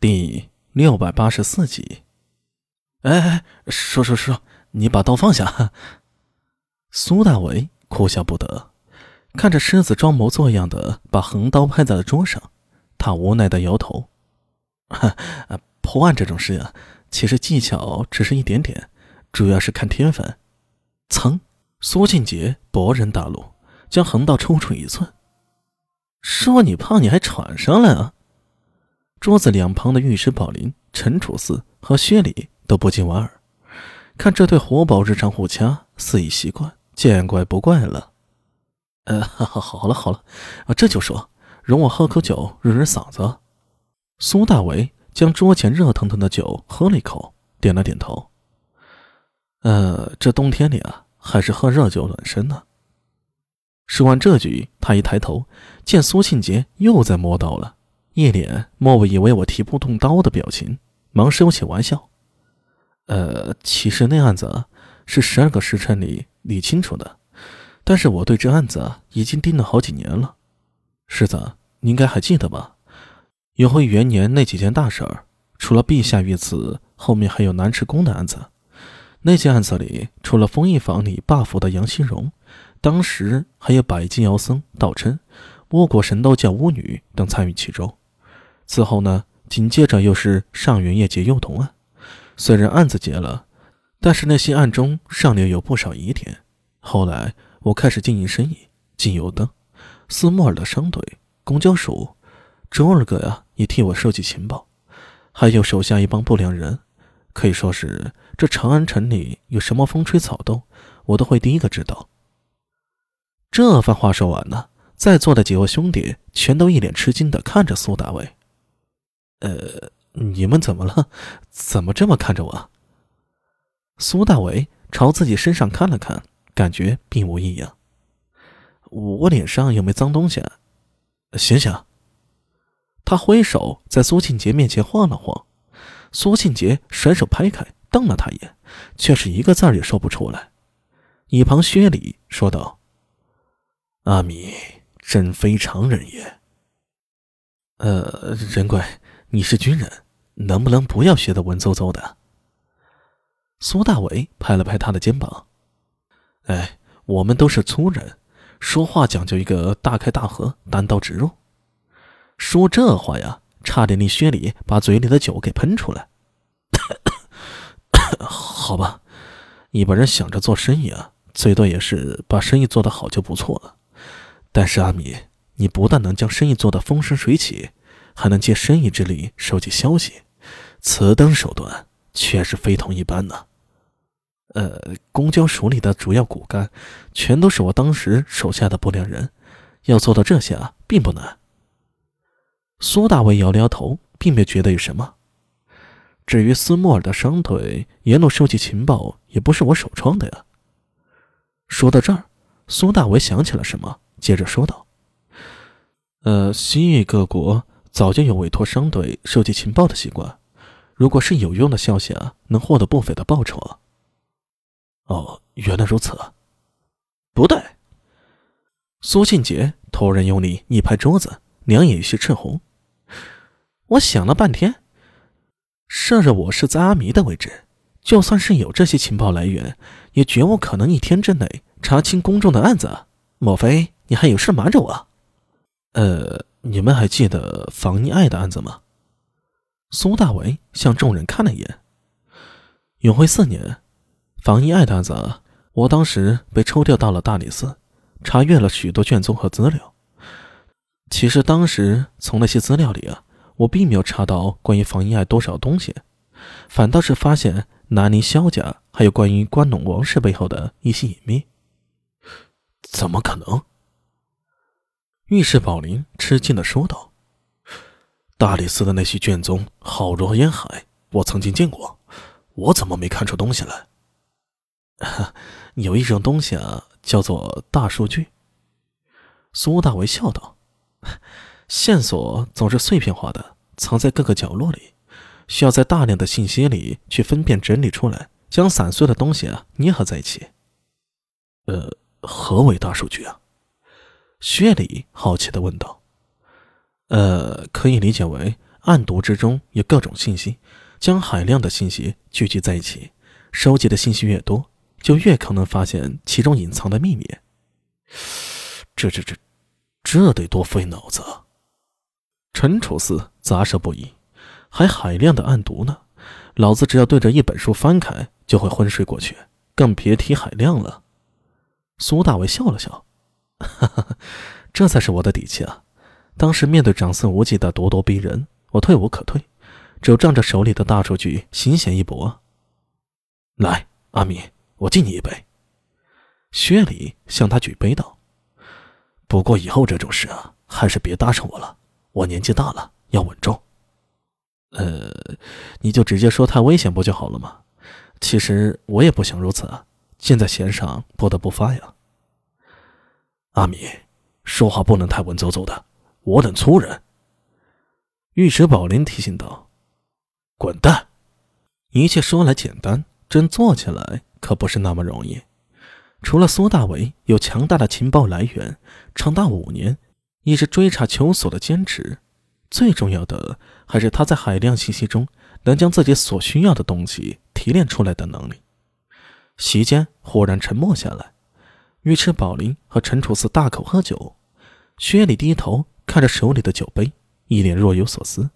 第六百八十四集。哎哎，说说说，你把刀放下！苏大为哭笑不得，看着狮子装模作样的把横刀拍在了桌上，他无奈的摇头。破案这种事啊，其实技巧只是一点点，主要是看天分。噌，苏庆杰勃然大怒，将横刀抽出一寸。说你胖，你还喘上了啊！桌子两旁的御史宝林、陈楚四和薛礼都不禁莞尔，看这对活宝日常互掐，似已习惯，见怪不怪了。呃，好了好了，啊，这就说，容我喝口酒润润嗓子。苏大为将桌前热腾腾的酒喝了一口，点了点头。呃，这冬天里啊，还是喝热酒暖身呢。说完这句，他一抬头，见苏庆杰又在磨刀了。一脸莫不以为我提不动刀的表情，忙收起玩笑。呃，其实那案子是十二个时辰里理清楚的，但是我对这案子已经盯了好几年了。世子，你应该还记得吧？永徽元年那几件大事儿，除了陛下遇刺，后面还有南池宫的案子。那件案子里，除了丰义坊里罢府的杨新荣，当时还有百金妖僧道琛、倭国神道教巫女等参与其中。此后呢，紧接着又是上元夜劫幼童案。虽然案子结了，但是那些案中尚留有不少疑点。后来我开始经营生意，进油灯、斯莫尔的商队、公交署，周二哥呀也替我收集情报，还有手下一帮不良人，可以说是这长安城里有什么风吹草动，我都会第一个知道。这番话说完呢，在座的几位兄弟全都一脸吃惊的看着苏大伟。呃，你们怎么了？怎么这么看着我？苏大伟朝自己身上看了看，感觉并无异样。我脸上有没脏东西？啊醒醒！他挥手在苏庆杰面前晃了晃，苏庆杰甩手拍开，瞪了他一眼，却是一个字儿也说不出来。一旁薛礼说道：“阿米真非常人也。”呃，人鬼。你是军人，能不能不要学的文绉绉的？苏大伟拍了拍他的肩膀。哎，我们都是粗人，说话讲究一个大开大合、单刀直入。说这话呀，差点令薛礼把嘴里的酒给喷出来。好吧，一般人想着做生意啊，最多也是把生意做得好就不错了。但是阿米，你不但能将生意做得风生水起。还能借生意之力收集消息，此等手段确实非同一般呢。呃，公交署里的主要骨干，全都是我当时手下的不良人，要做到这些啊，并不难。苏大伟摇了摇头，并没觉得有什么。至于斯莫尔的伤腿，沿路收集情报也不是我首创的呀。说到这儿，苏大伟想起了什么，接着说道：“呃，西域各国。”早就有委托商队收集情报的习惯，如果是有用的消息啊，能获得不菲的报酬。哦，原来如此。不对。苏庆杰突然用力一拍桌子，两眼有些赤红。我想了半天，设着我是在阿弥的位置，就算是有这些情报来源，也绝无可能一天之内查清公众的案子。莫非你还有事瞒着我？呃。你们还记得房一爱的案子吗？苏大为向众人看了一眼。永徽四年，房一爱的案子，我当时被抽调到了大理寺，查阅了许多卷宗和资料。其实当时从那些资料里啊，我并没有查到关于房一爱多少东西，反倒是发现南宁萧家还有关于关陇王氏背后的一些隐秘。怎么可能？御史宝林吃惊的说道：“大理寺的那些卷宗浩如烟海，我曾经见过，我怎么没看出东西来？有一种东西啊，叫做大数据。”苏大为笑道：“线索总是碎片化的，藏在各个角落里，需要在大量的信息里去分辨整理出来，将散碎的东西啊捏合在一起。呃，何为大数据啊？”薛礼好奇的问道：“呃，可以理解为暗读之中有各种信息，将海量的信息聚集在一起，收集的信息越多，就越可能发现其中隐藏的秘密。这这这，这得多费脑子！陈楚四咂舌不已，还海量的暗读呢。老子只要对着一本书翻开，就会昏睡过去，更别提海量了。苏大伟笑了笑，哈 哈这才是我的底气啊！当时面对长孙无忌的咄咄逼人，我退无可退，只有仗着手里的大数据，险险一搏。来，阿米，我敬你一杯。薛礼向他举杯道：“不过以后这种事啊，还是别搭上我了。我年纪大了，要稳重。”呃，你就直接说太危险不就好了吗？其实我也不想如此啊，箭在弦上不得不发呀。阿米，说话不能太文绉绉的，我等粗人。尉迟宝林提醒道：“滚蛋！一切说来简单，真做起来可不是那么容易。除了苏大伟有强大的情报来源，长达五年一直追查求索的坚持。”最重要的还是他在海量信息中能将自己所需要的东西提炼出来的能力。席间忽然沉默下来，尉迟宝林和陈楚四大口喝酒，薛礼低头看着手里的酒杯，一脸若有所思。